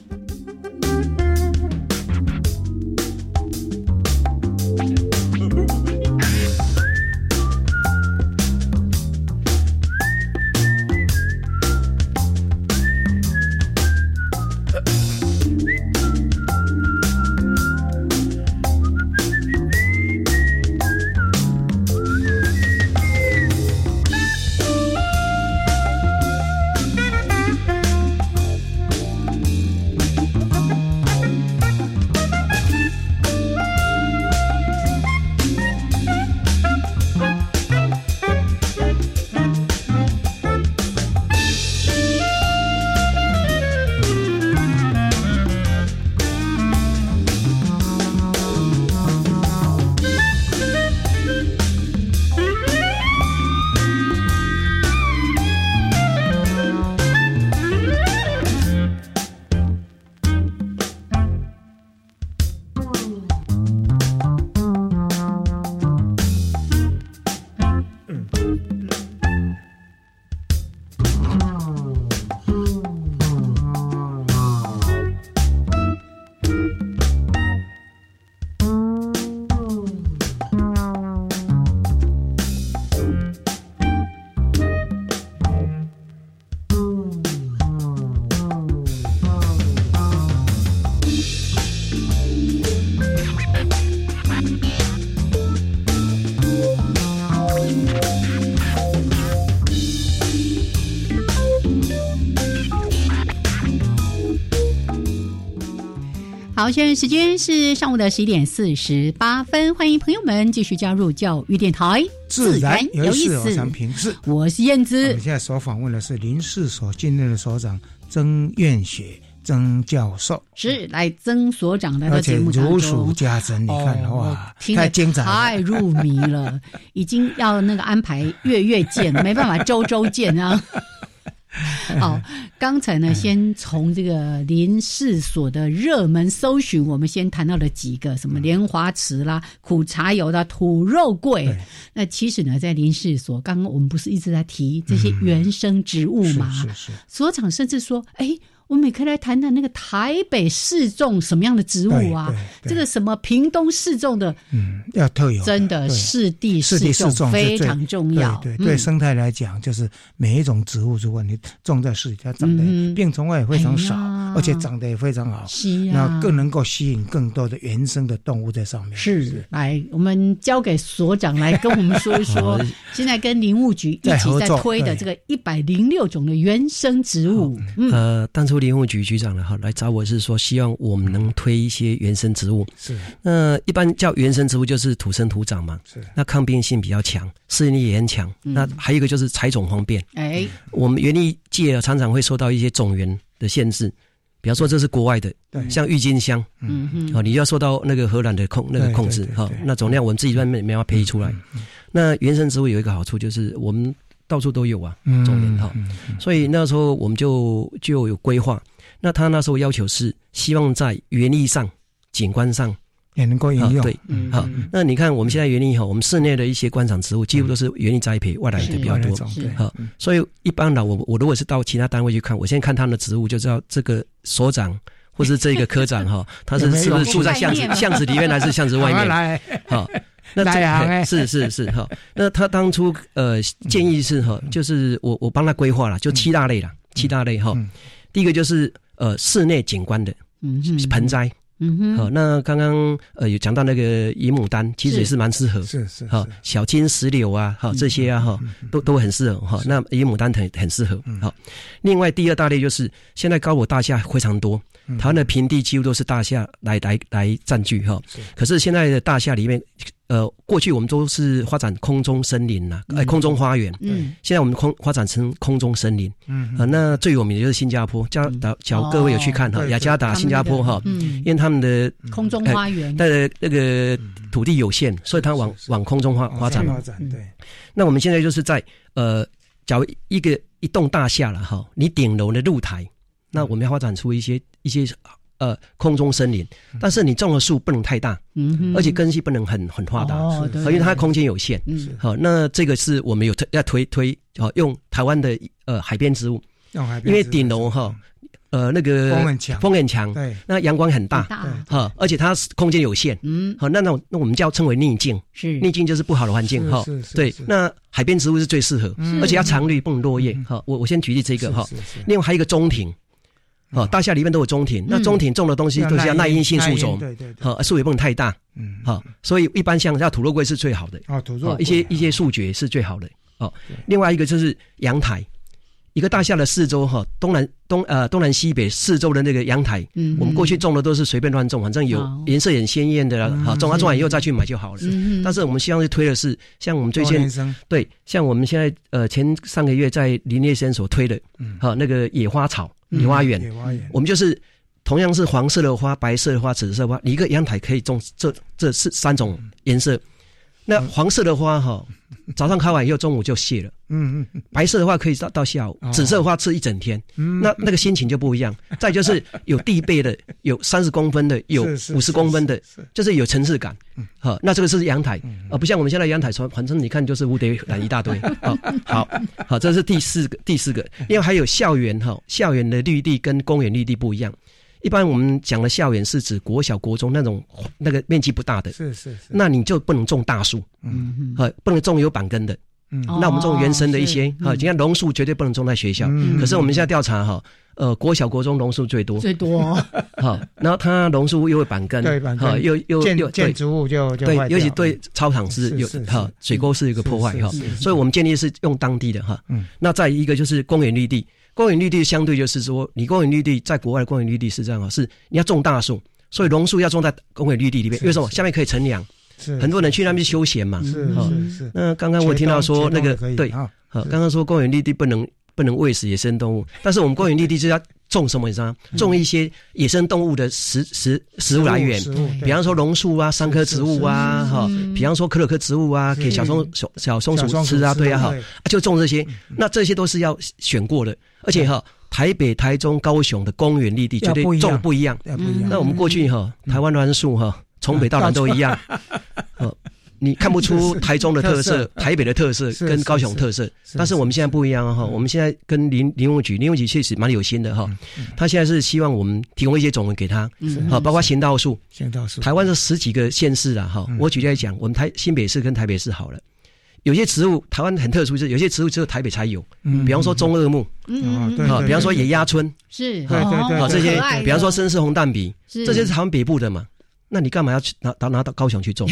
现在时间是上午的十一点四十八分，欢迎朋友们继续加入教育电台，自然有意思。我是我是燕姿。我们现在所访问的是林氏所兼任的所长曾愿雪曾教授，是来曾所长来到节目如数家珍，你看哇，太精彩，太入迷了，已经要那个安排月月见，没办法周周见啊。好，刚才呢，先从这个林氏所的热门搜寻，我们先谈到了几个，什么莲花池啦、苦茶油啦土肉桂。那其实呢，在林氏所，刚刚我们不是一直在提这些原生植物吗？是是。所长甚至说，哎。我们也可以来谈谈那个台北市种什么样的植物啊？这个什么屏东市种的，嗯，要特有，真的市地市地市种非常重要。对对，生态来讲，就是每一种植物，如果你种在市里，它长得病虫害也非常少，而且长得也非常好，那更能够吸引更多的原生的动物在上面。是，来，我们交给所长来跟我们说一说，现在跟林务局一起在推的这个一百零六种的原生植物。呃，当初。林务局局长了哈，来找我是说，希望我们能推一些原生植物。是，那一般叫原生植物就是土生土长嘛。是，那抗病性比较强，适应力也很强。那还有一个就是采种方便。哎，我们园艺界常常会受到一些种源的限制，比方说这是国外的，像郁金香，嗯嗯，好，你要受到那个荷兰的控那个控制，哈，那总量我们自己外面没法培育出来。那原生植物有一个好处就是我们到处都有啊，种莲哈，所以那时候我们就就有规划。那他那时候要求是希望在园艺上、景观上。也能够应用对，好。那你看我们现在园艺哈，我们室内的一些观赏植物几乎都是园艺栽培外来的比较多，好。所以一般的我我如果是到其他单位去看，我现在看他们的植物就知道这个所长或是这个科长哈，他是是不是住在巷子巷子里面还是巷子外面？来，好。那这是是是哈。那他当初呃建议是哈，就是我我帮他规划了，就七大类了，七大类哈。第一个就是呃室内景观的，嗯，盆栽。嗯哼，好，那刚刚呃有讲到那个野牡丹，其实也是蛮适合，是是，好，小金石榴啊，好这些啊哈，都都很适合哈。那野牡丹很很适合，好。另外第二大类就是现在高楼大厦非常多，台湾的平地几乎都是大厦来来来占据哈。可是现在的大厦里面。呃，过去我们都是发展空中森林呐，哎，空中花园。嗯，现在我们空发展成空中森林。嗯，啊，那最有名的就是新加坡，叫叫各位有去看哈，雅加达新加坡哈，嗯。因为他们的空中花园，的那个土地有限，所以它往往空中发发展。发展对。那我们现在就是在呃，假如一个一栋大厦了哈，你顶楼的露台，那我们要发展出一些一些。呃，空中森林，但是你种的树不能太大，嗯，而且根系不能很很发达，哦，因为它空间有限，嗯，好，那这个是我们有推要推推，好用台湾的呃海边植物，用海边，因为顶楼哈，呃那个风很强，风很强，对，那阳光很大，哈，而且它空间有限，嗯，好，那那那我们叫称为逆境，是。逆境就是不好的环境，哈，对，那海边植物是最适合，而且要常绿不能落叶，哈，我我先举例这个哈，另外还有一个中庭。哦，大厦里面都有中庭，那中庭种的东西都是要耐阴性树种，对对，好树也不能太大，嗯，好，所以一般像像土肉桂是最好的，啊，土肉一些一些树蕨是最好的，哦，另外一个就是阳台，一个大厦的四周哈，东南东呃东南西北四周的那个阳台，嗯，我们过去种的都是随便乱种，反正有颜色很鲜艳的啦，好种完种完以后再去买就好了，嗯但是我们希望是推的是像我们最近对，像我们现在呃前上个月在林业生所推的，嗯，好那个野花草。野花园，我们就是同样是黄色的花、白色的花、紫色花，你一个阳台可以种这这是三种颜色。那黄色的花哈，早上开完以后中午就谢了。嗯嗯。白色的话可以到到下午，紫色的话吃一整天。嗯。那那个心情就不一样。再就是 有地背的，有三十公分的，有五十公分的，就是有层次感。好，那这个是阳台啊，不像我们现在阳台，从反正你看就是蝴蝶兰一大堆。好，好，好，这是第四个，第四个，因为还有校园哈，校园的绿地跟公园绿地不一样。一般我们讲的校园是指国小、国中那种那个面积不大的，是是是，那你就不能种大树，嗯。嗯，不能种有板根的，嗯，那我们种原生的一些，哈，你看榕树绝对不能种在学校，可是我们现在调查哈，呃，国小、国中榕树最多，最多，好，然后它榕树又会板根，对板根，又又又建筑物就对，尤其对操场是有哈水沟是一个破坏哈，所以我们建议是用当地的哈，嗯，那再一个就是公园绿地。公园绿地相对就是说，你公园绿地在国外的公园绿地是这样啊，是你要种大树，所以榕树要种在公园绿地里面，为什么？下面可以乘凉，是很多人去那边休闲嘛，是是是。那刚刚我听到说那个对，好，刚刚说公园绿地不能不能喂食野生动物，但是我们公园绿地就要种什么？你知道吗？种一些野生动物的食食食物来源，比方说榕树啊、桑科植物啊，哈，比方说可可科植物啊，给小松小小松鼠吃啊，对啊，哈，就种这些，那这些都是要选过的。而且哈，台北、台中、高雄的公园绿地绝对种不一样。那我们过去哈，台湾栾树哈，从北到南都一样。呃，你看不出 台中的特色、台北的特色跟高雄特色。但是我们现在不一样哈，我们现在跟林林务局，林务局确实蛮有心的哈。他现在是希望我们提供一些种子给他，好，包括行道树。行道树。台湾是十几个县市啊，哈。我举例来讲，我们台新北市跟台北市好了。有些植物台湾很特殊，是有些植物只有台北才有，嗯，比方说中二木，嗯，对，比方说野鸭春，是，对对对，好这些，比方说绅士红蛋笔，这些是台湾北部的嘛？那你干嘛要去拿拿拿到高雄去种？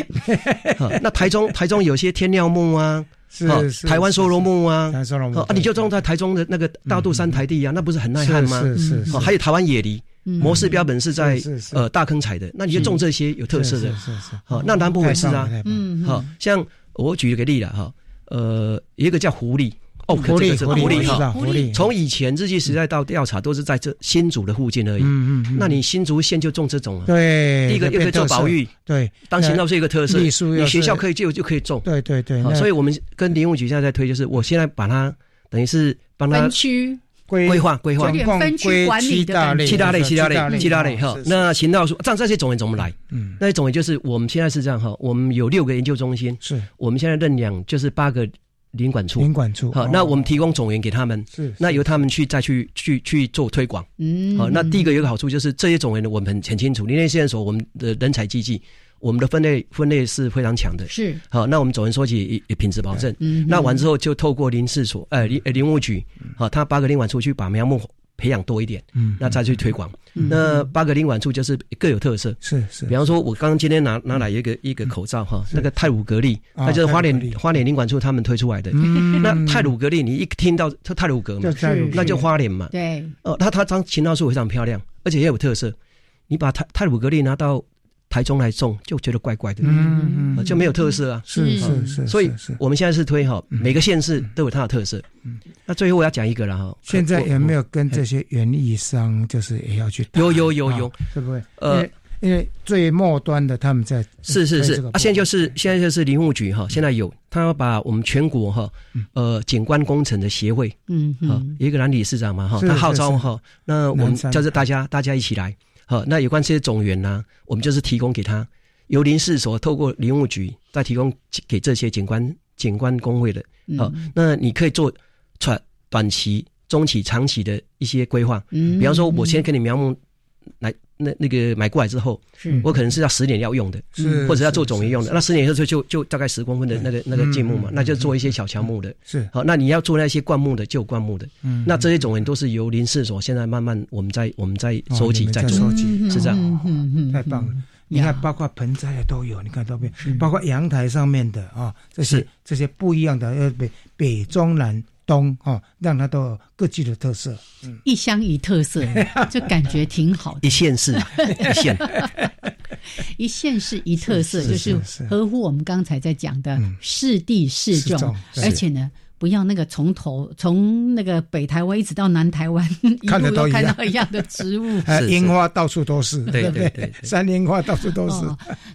那台中台中有些天料木啊，是台湾梭罗木啊，啊，你就种在台中的那个大肚山台地啊，那不是很耐旱吗？是是是，还有台湾野梨，模式标本是在呃大坑采的，那你就种这些有特色的，是是，好，那南部也是啊，嗯，好像我举一个例了哈。呃，一个叫狐狸哦，福利福利哈，福利。从以前日据时代到调查，都是在这新竹的附近而已。嗯嗯。那你新竹县就种这种啊？对。第一个又可以做保育，对。当行道是一个特色，你学校可以就就可以种。对对对。所以我们跟林务局现在在推，就是我现在把它等于是帮他分区规划规划，分区管理的大类，七大类七大类七大类哈。那行道树，像这些种类怎么来？嗯，那些种源就是我们现在是这样哈，我们有六个研究中心，是我们现在认养就是八个。林管处，林管处，好，那我们提供种源给他们，是，那由他们去再去去去做推广，嗯，好，那第一个有一个好处就是这些种源呢，我们很很清楚，林业试验所我们的人才济济，我们的分类分类是非常强的，是，好，那我们种源收集也品质保证，嗯，那完之后就透过林事所，呃林林务局，好，他八个林管处去把苗木。培养多一点，嗯，那再去推广。那八个领馆处就是各有特色，是是。比方说，我刚刚今天拿拿来一个一个口罩哈，那个泰鲁格力，那就是花莲花莲领馆处他们推出来的。那泰鲁格力，你一听到它泰鲁格嘛，那就花莲嘛。对。哦，它它张琴道树非常漂亮，而且也有特色。你把泰泰鲁格力拿到。台中来种就觉得怪怪的，嗯嗯，就没有特色啊，是是是，所以我们现在是推哈，每个县市都有它的特色。嗯，那最后我要讲一个了哈，现在有没有跟这些园艺商，就是也要去？有有有有，会不会？呃，因为最末端的他们在是是是。啊，现在就是现在就是林务局哈，现在有他要把我们全国哈，呃，景观工程的协会，嗯嗯，一个男理事长嘛哈，他号召哈，那我们叫做大家大家一起来。好，那有关这些种源呢，我们就是提供给他，由林市所透过林务局再提供给这些景观景观工会的。好，那你可以做短短期、中期、长期的一些规划。嗯，比方说，我先给你苗木来。那那个买过来之后，我可能是要十年要用的，或者要做种源用的。那十年以后就就就大概十公分的那个那个径木嘛，那就做一些小乔木的。是。好，那你要做那些灌木的，就灌木的。嗯，那这些种源都是由林氏所现在慢慢我们在我们在收集在收集，是这样。嗯嗯，太棒了！你看，包括盆栽的都有，你看都没有，包括阳台上面的啊，这些这些不一样的，呃，北北中南。东哦，让它都各具的特色，一乡一特色，就感觉挺好的。一县市一县，一县市一特色，就是合乎我们刚才在讲的适地适种，而且呢，不要那个从头从那个北台湾一直到南台湾，看得到看到一样的植物，樱花到处都是，对对对，山樱花到处都是。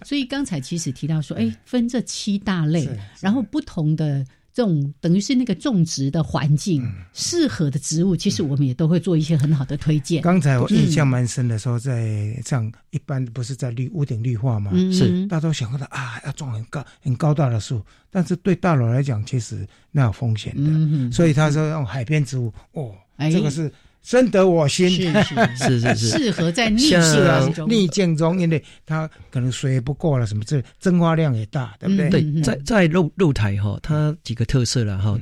所以刚才其实提到说，哎，分这七大类，然后不同的。这种等于是那个种植的环境适合的植物，其实我们也都会做一些很好的推荐。刚才我印象蛮深的，说在像一般不是在绿屋顶绿化嘛，是大家都想到啊，要种很高很高大的树，但是对大楼来讲，其实那有风险的。所以他说用海边植物，哦，这个是。深得我心，是 是。是是，适合在逆境中，逆境中，因为它可能水不够了，什么这蒸发量也大，对不对？对，在在露露台哈，它几个特色了哈，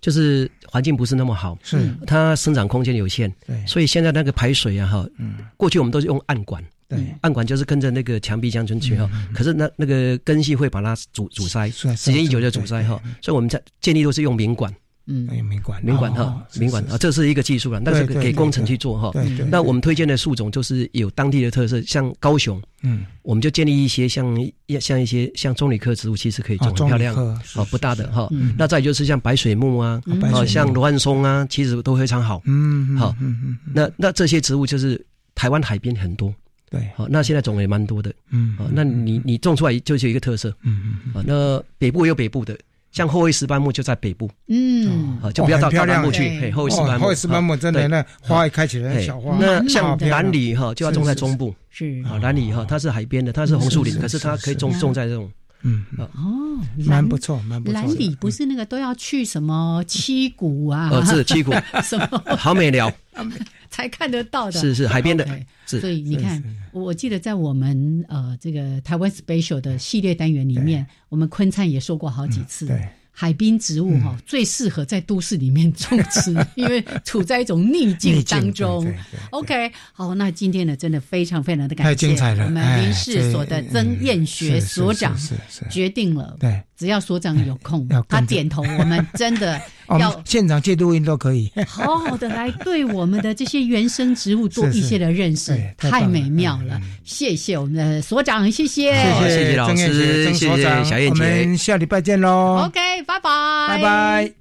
就是环境不是那么好，是。它生长空间有限，对，所以现在那个排水啊哈，嗯，过去我们都是用暗管，对，暗管就是跟着那个墙壁将进去哈，可是那那个根系会把它阻阻塞，时间一久就阻塞哈，所以我们在建立都是用明管。嗯，没管没管哈，没管啊，这是一个技术了，但是给工程去做哈。那我们推荐的树种就是有当地的特色，像高雄，嗯，我们就建立一些像像一些像棕榈科植物，其实可以种很漂亮，哦，不大的哈。那再就是像白水木啊，哦，像罗汉松啊，其实都非常好。嗯，好，那那这些植物就是台湾海边很多，对，好，那现在种也蛮多的。嗯，好，那你你种出来就是一个特色。嗯嗯，啊，那北部有北部的。像后卫石斑木就在北部，嗯，就不要到南部去。嘿，后卫石斑木，后卫石斑木真的那花一开起来，小花。那像蓝李哈，就要种在中部。是啊，蓝李哈，它是海边的，它是红树林，可是它可以种种在这种。嗯哦，蛮不错，蛮不错。蓝李不是那个都要去什么七谷啊？呃，是七谷，什么好美聊。才看得到的，是是海边的，所以你看，我记得在我们呃这个台湾 special 的系列单元里面，我们昆灿也说过好几次。海滨植物哈，最适合在都市里面种植，因为处在一种逆境当中。OK，好，那今天呢，真的非常非常的感谢，太精彩了。我们林氏所的曾艳学所长决定了，对，只要所长有空，他点头，我们真的 要现场借录音都可以，好好的来对我们的这些原生植物做一些的认识，太美妙了。谢谢我们的所长，谢谢谢谢老师，谢谢所长，我们下礼拜见喽。OK，拜拜，拜拜。